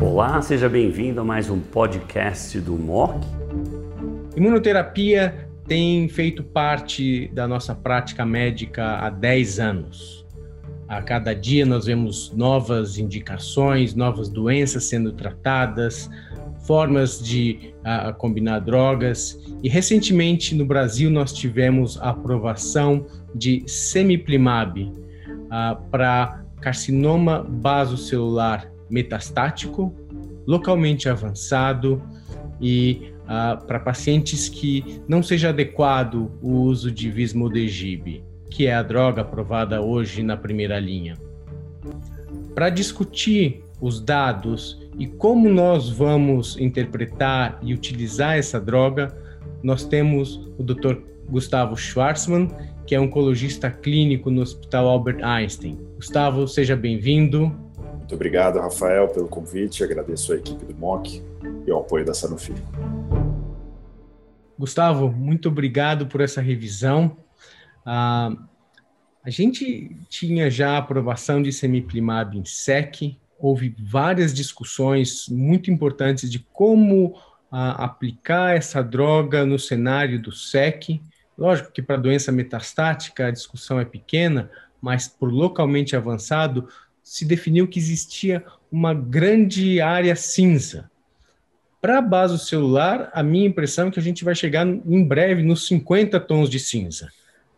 Olá, seja bem-vindo a mais um podcast do MOC. Imunoterapia tem feito parte da nossa prática médica há 10 anos. A cada dia nós vemos novas indicações, novas doenças sendo tratadas, formas de uh, combinar drogas. E recentemente no Brasil nós tivemos a aprovação de semiplimab uh, para carcinoma basocelular metastático, localmente avançado e uh, para pacientes que não seja adequado o uso de Vismodegib, que é a droga aprovada hoje na primeira linha. Para discutir os dados e como nós vamos interpretar e utilizar essa droga, nós temos o Dr. Gustavo Schwarzman, que é oncologista clínico no Hospital Albert Einstein. Gustavo, seja bem-vindo. Muito obrigado, Rafael, pelo convite. Agradeço a equipe do MOC e ao apoio da Sanofi. Gustavo, muito obrigado por essa revisão. Ah, a gente tinha já a aprovação de semiplimab em SEC, houve várias discussões muito importantes de como ah, aplicar essa droga no cenário do SEC. Lógico que para doença metastática a discussão é pequena, mas por localmente avançado se definiu que existia uma grande área cinza. Para a base celular, a minha impressão é que a gente vai chegar em breve nos 50 tons de cinza.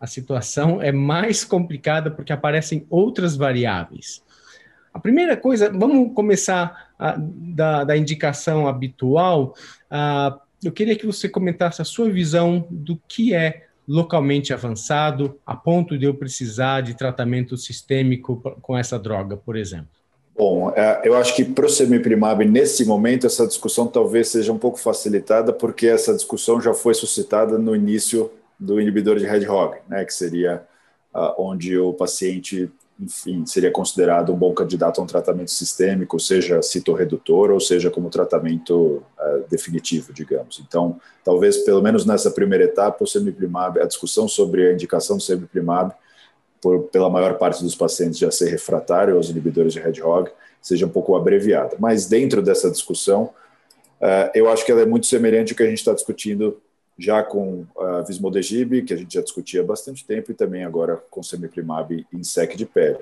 A situação é mais complicada porque aparecem outras variáveis. A primeira coisa, vamos começar a, da, da, indicação habitual. A, eu queria que você comentasse a sua visão do que é localmente avançado, a ponto de eu precisar de tratamento sistêmico com essa droga, por exemplo? Bom, é, eu acho que para o semiprimab, nesse momento, essa discussão talvez seja um pouco facilitada, porque essa discussão já foi suscitada no início do inibidor de Hedgehog, né, que seria uh, onde o paciente enfim, seria considerado um bom candidato a um tratamento sistêmico, seja citorredutor ou seja como tratamento uh, definitivo, digamos. Então, talvez pelo menos nessa primeira etapa, o semiprimab, a discussão sobre a indicação do semiprimab, por, pela maior parte dos pacientes já ser refratário aos inibidores de hedgehog, seja um pouco abreviada. Mas dentro dessa discussão, uh, eu acho que ela é muito semelhante ao que a gente está discutindo já com a Vismodegib, que a gente já discutia há bastante tempo, e também agora com semiplimab em SEC de pele.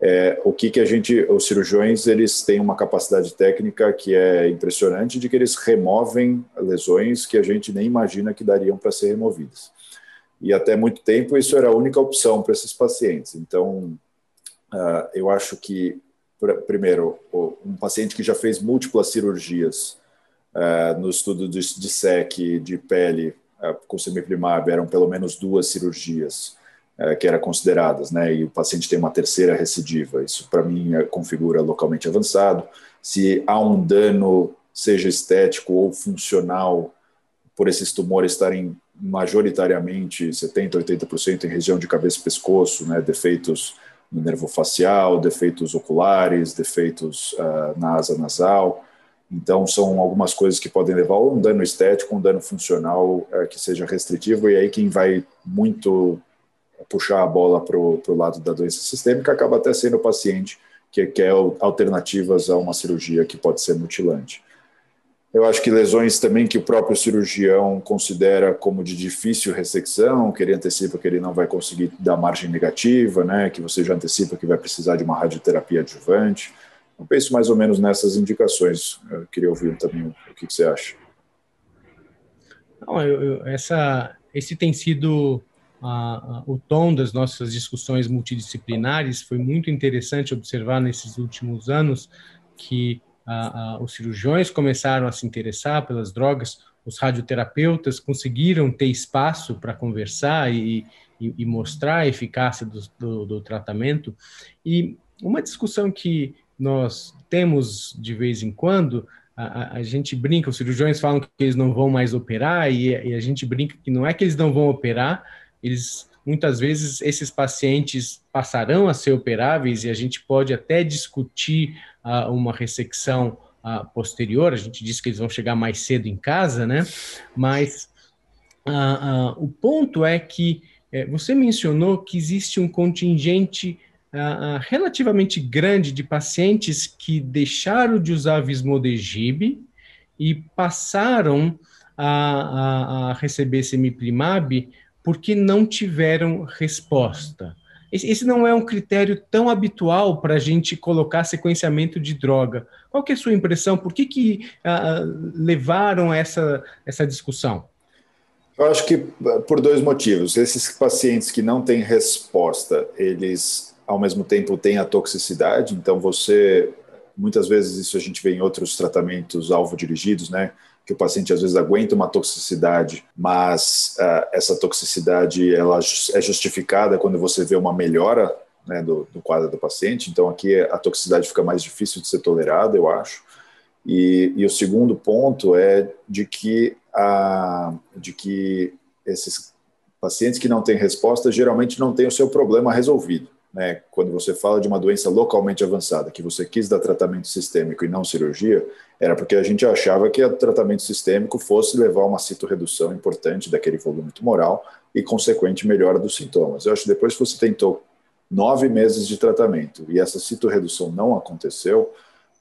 É, o que, que a gente, os cirurgiões, eles têm uma capacidade técnica que é impressionante, de que eles removem lesões que a gente nem imagina que dariam para ser removidas. E até muito tempo isso era a única opção para esses pacientes. Então, uh, eu acho que, primeiro, um paciente que já fez múltiplas cirurgias, Uh, no estudo de, de SEC de pele uh, com semiplimab eram pelo menos duas cirurgias uh, que eram consideradas, né? E o paciente tem uma terceira recidiva. Isso para mim configura localmente avançado. Se há um dano, seja estético ou funcional, por esses tumores estarem majoritariamente 70, 80% em região de cabeça e pescoço, né? Defeitos no nervo facial, defeitos oculares, defeitos na asa nasal então, são algumas coisas que podem levar a um dano estético, um dano funcional é, que seja restritivo, e aí quem vai muito puxar a bola para o lado da doença sistêmica acaba até sendo o paciente que quer alternativas a uma cirurgia que pode ser mutilante. Eu acho que lesões também que o próprio cirurgião considera como de difícil ressecção, que ele antecipa que ele não vai conseguir dar margem negativa, né, que você já antecipa que vai precisar de uma radioterapia adjuvante eu penso mais ou menos nessas indicações. Eu queria ouvir também o que, você acha. Não, eu, eu, essa, esse tem sido o tom das nossas discussões multidisciplinares. Foi muito interessante observar nesses últimos anos que os cirurgiões começaram a se interessar pelas drogas, os radioterapeutas conseguiram ter espaço para conversar e, e, e, mostrar a eficácia do, do, do tratamento. E uma discussão que nós temos de vez em quando, a, a, gente brinca, os cirurgiões falam que eles não vão mais operar, e, e, a gente brinca que não é que eles não vão operar, eles muitas vezes esses pacientes passarão a ser operáveis e a gente pode até discutir uh, uma ressecção uh, posterior, a gente diz que eles vão chegar mais cedo em casa, né? Mas uh, o ponto é que eh, você mencionou que existe um contingente relativamente grande de pacientes que deixaram de usar Vismodegib e passaram a, a, a receber semiplimab porque não tiveram resposta. Esse não é um critério tão habitual para a gente colocar sequenciamento de droga. Qual que é a sua impressão? Por que, que uh, levaram essa, essa discussão? Eu acho que por dois motivos. Esses pacientes que não têm resposta, eles, ao mesmo tempo, têm a toxicidade. Então, você, muitas vezes, isso a gente vê em outros tratamentos alvo-dirigidos, né? que o paciente às vezes aguenta uma toxicidade, mas uh, essa toxicidade ela é justificada quando você vê uma melhora né, do, do, quadro do paciente. Então aqui a toxicidade fica mais difícil de ser tolerada, eu acho. E, e o segundo ponto é de que a, de que esses pacientes que não têm resposta geralmente não têm o seu problema resolvido né, quando você fala de uma doença localmente avançada, que você quis dar tratamento sistêmico e não cirurgia, era porque a gente achava que o tratamento sistêmico fosse levar a uma citorredução importante daquele volume tumoral e consequente melhora dos sintomas. Eu acho que depois que você tentou nove meses de tratamento e essa citorredução não aconteceu,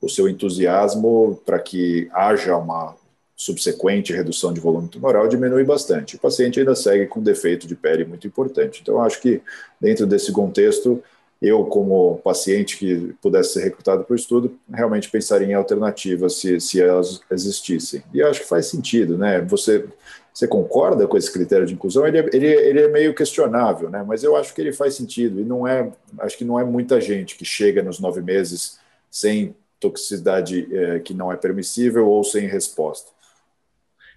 o seu entusiasmo para que haja uma subsequente redução de volume tumoral diminui bastante. O paciente ainda segue com defeito de pele muito importante. Então, acho que dentro desse contexto, eu, como paciente que pudesse ser recrutado para o estudo, realmente pensaria em alternativas se, se elas existissem. E acho que faz sentido, né? Você, você concorda com esse critério de inclusão? Ele, é, ele, ele é meio questionável, né? Mas eu acho que ele faz sentido. E não é, acho que não é muita gente que chega nos nove meses sem toxicidade é, que não é permissível ou sem resposta.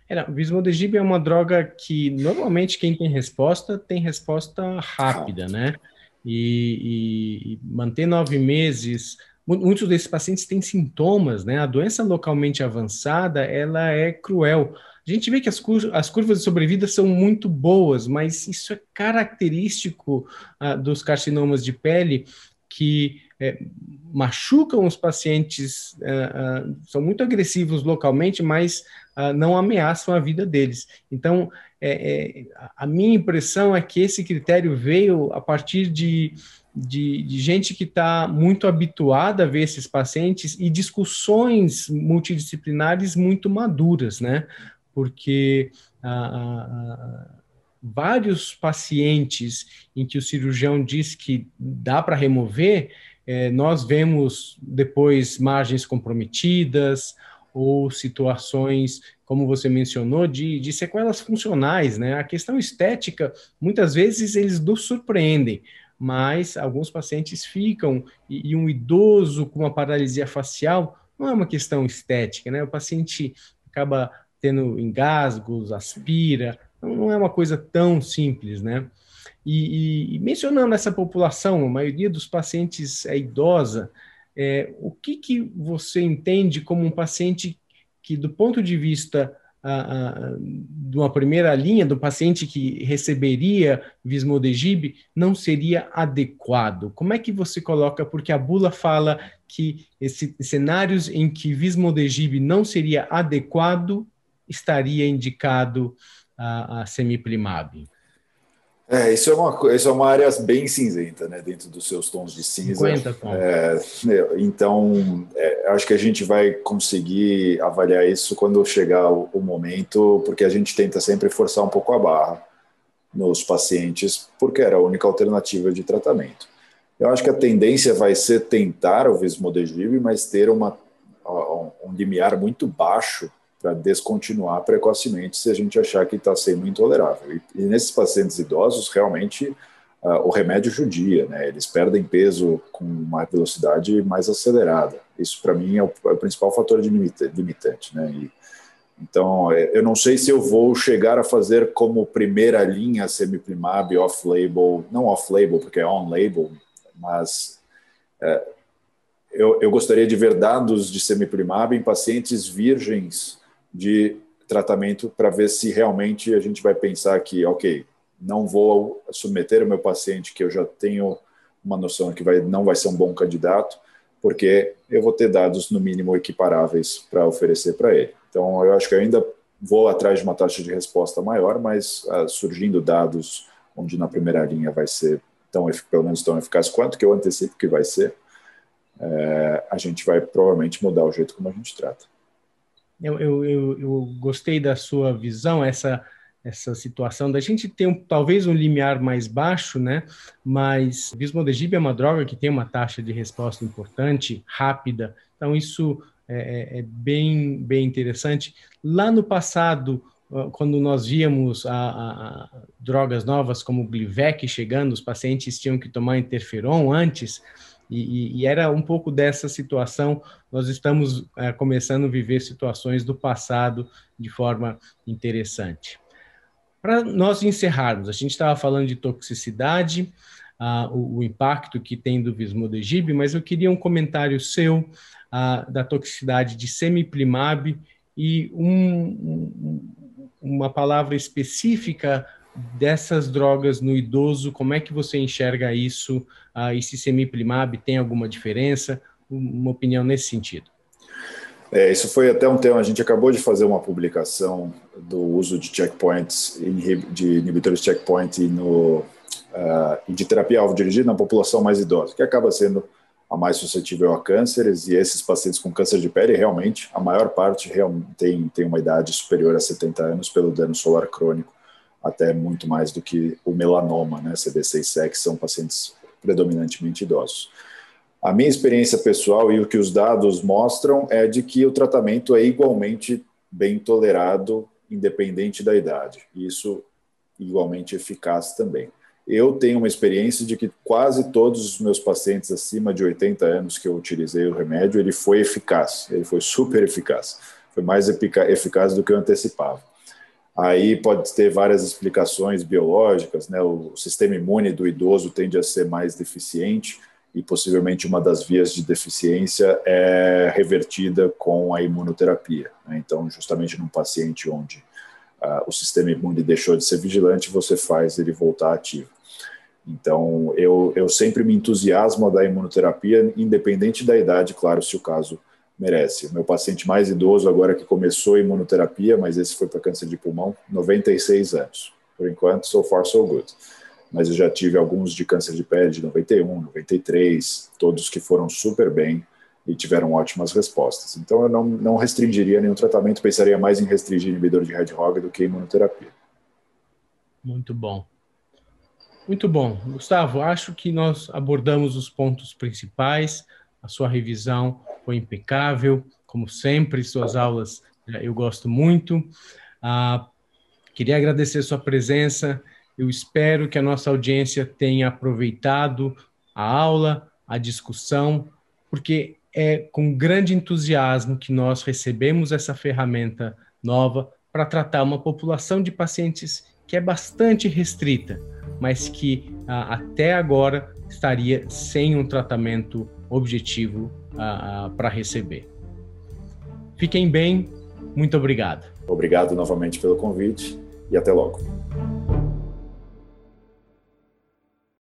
É, o Vismodegib é uma droga que normalmente quem tem resposta tem resposta rápida, né? E, e, e manter nove meses, muitos desses pacientes têm sintomas, né? A doença localmente avançada, ela é cruel. A gente vê que as, cur as curvas de sobrevida são muito boas, mas isso é característico uh, dos carcinomas de pele que é, machucam os pacientes, uh, uh, são muito agressivos localmente, mas não ameaçam a vida deles. Então, é, é, a minha impressão é que esse critério veio a partir de, de, de gente que está muito habituada a ver esses pacientes e discussões multidisciplinares muito maduras, né? Porque vários pacientes em que o cirurgião diz que dá para remover, é, nós vemos depois margens comprometidas ou situações, como você mencionou, de, de sequelas funcionais, né? A questão estética, muitas vezes eles nos surpreendem, mas alguns pacientes ficam, e, e um idoso com uma paralisia facial não é uma questão estética, né? O paciente acaba tendo engasgos, aspira, não é uma coisa tão simples, né? E, e, e mencionando essa população, a maioria dos pacientes é idosa, é, o que, que você entende como um paciente que, do ponto de vista a, a, de uma primeira linha, do paciente que receberia Vismodegib, não seria adequado? Como é que você coloca? Porque a bula fala que esses cenários em que Vismodegib não seria adequado, estaria indicado a, a semiplimab. É, isso é uma, isso é uma área bem cinzenta, né, dentro dos seus tons de cinza. 50 É, então, é, acho que a gente vai conseguir avaliar isso quando chegar o, o, momento, porque a gente tenta sempre forçar um pouco a barra nos pacientes, porque era a única alternativa de tratamento. Eu acho que a tendência vai ser tentar o Vismodegib, mas ter uma, um limiar muito baixo para descontinuar precocemente se a gente achar que está sendo intolerável. E, e, nesses pacientes idosos, realmente, uh, o remédio judia, né? Eles perdem peso com uma velocidade mais acelerada. Isso, para mim, é o, é o, principal fator de limitante, né? E, então, é, eu não sei se eu vou chegar a fazer como primeira linha semiplimab off-label, não off-label, porque é on-label, mas é, eu, eu, gostaria de ver dados de semiplimab em pacientes virgens de tratamento para ver se realmente a gente vai pensar que, ok, não vou submeter o meu paciente que eu já tenho uma noção que vai, não vai ser um bom candidato, porque eu vou ter dados no mínimo equiparáveis para oferecer para ele. Então, eu acho que eu ainda vou atrás de uma taxa de resposta maior, mas uh, surgindo dados onde na primeira linha vai ser tão pelo menos tão eficaz quanto que eu antecipo que vai ser, é, a gente vai provavelmente mudar o jeito como a gente trata. Eu, eu, eu, eu gostei da sua visão, essa essa situação da gente ter um, talvez um limiar mais baixo, né? Mas vismodegib é uma droga que tem uma taxa de resposta importante, rápida. Então isso é, é, é bem bem interessante. Lá no passado, quando nós víamos a, a, a drogas novas como o Glivec chegando, os pacientes tinham que tomar interferon antes. E, e, era um pouco dessa situação. Nós estamos é, começando a viver situações do passado de forma interessante. Para nós encerrarmos, a gente estava falando de toxicidade, uh, o, o, impacto que tem do Vismodegib, mas eu queria um comentário seu uh, da toxicidade de semiplimab e um, um, uma palavra específica dessas drogas no idoso, como é que você enxerga isso? Ah, e se semiplimab tem alguma diferença? Uma opinião nesse sentido. É, isso foi até um tema. A gente acabou de fazer uma publicação do uso de checkpoints, de inibidores checkpoint no, uh, de terapia-alvo dirigida na população mais idosa, que acaba sendo a mais suscetível a cânceres. E esses pacientes com câncer de pele, realmente, a maior parte tem, tem uma idade superior a 70 anos pelo dano solar crônico até muito mais do que o melanoma, né, CDC6, que são pacientes predominantemente idosos. A minha experiência pessoal e o que os dados mostram é de que o tratamento é igualmente bem tolerado, independente da idade. Isso igualmente eficaz também. Eu tenho uma experiência de que quase todos os meus pacientes acima de 80 anos que eu utilizei o remédio, ele foi eficaz, ele foi super eficaz, foi mais eficaz do que eu antecipava. Aí pode ter várias explicações biológicas, né? O sistema imune do idoso tende a ser mais deficiente e possivelmente uma das vias de deficiência é revertida com a imunoterapia. Né? Então, justamente num paciente onde uh, o sistema imune deixou de ser vigilante, você faz ele voltar ativo. Então, eu, eu sempre me entusiasmo da imunoterapia, independente da idade, claro, se o caso merece. O meu paciente mais idoso, agora que começou a imunoterapia, mas esse foi para câncer de pulmão, 96 anos. Por enquanto, so far, so good. Mas eu já tive alguns de câncer de pele de 91, 93, todos que foram super bem e tiveram ótimas respostas. Então, eu não, não restringiria nenhum tratamento, pensaria mais em restringir inibidor de Hedgehog do que imunoterapia. Muito bom. Muito bom. Gustavo, acho que nós abordamos os pontos principais, a sua revisão foi impecável, como sempre, suas aulas eu gosto muito. Ah, queria agradecer sua presença. Eu espero que a nossa audiência tenha aproveitado a aula, a discussão, porque é com grande entusiasmo que nós recebemos essa ferramenta nova para tratar uma população de pacientes que é bastante restrita, mas que ah, até agora estaria sem um tratamento objetivo para receber. Fiquem bem, muito obrigado. Obrigado novamente pelo convite e até logo.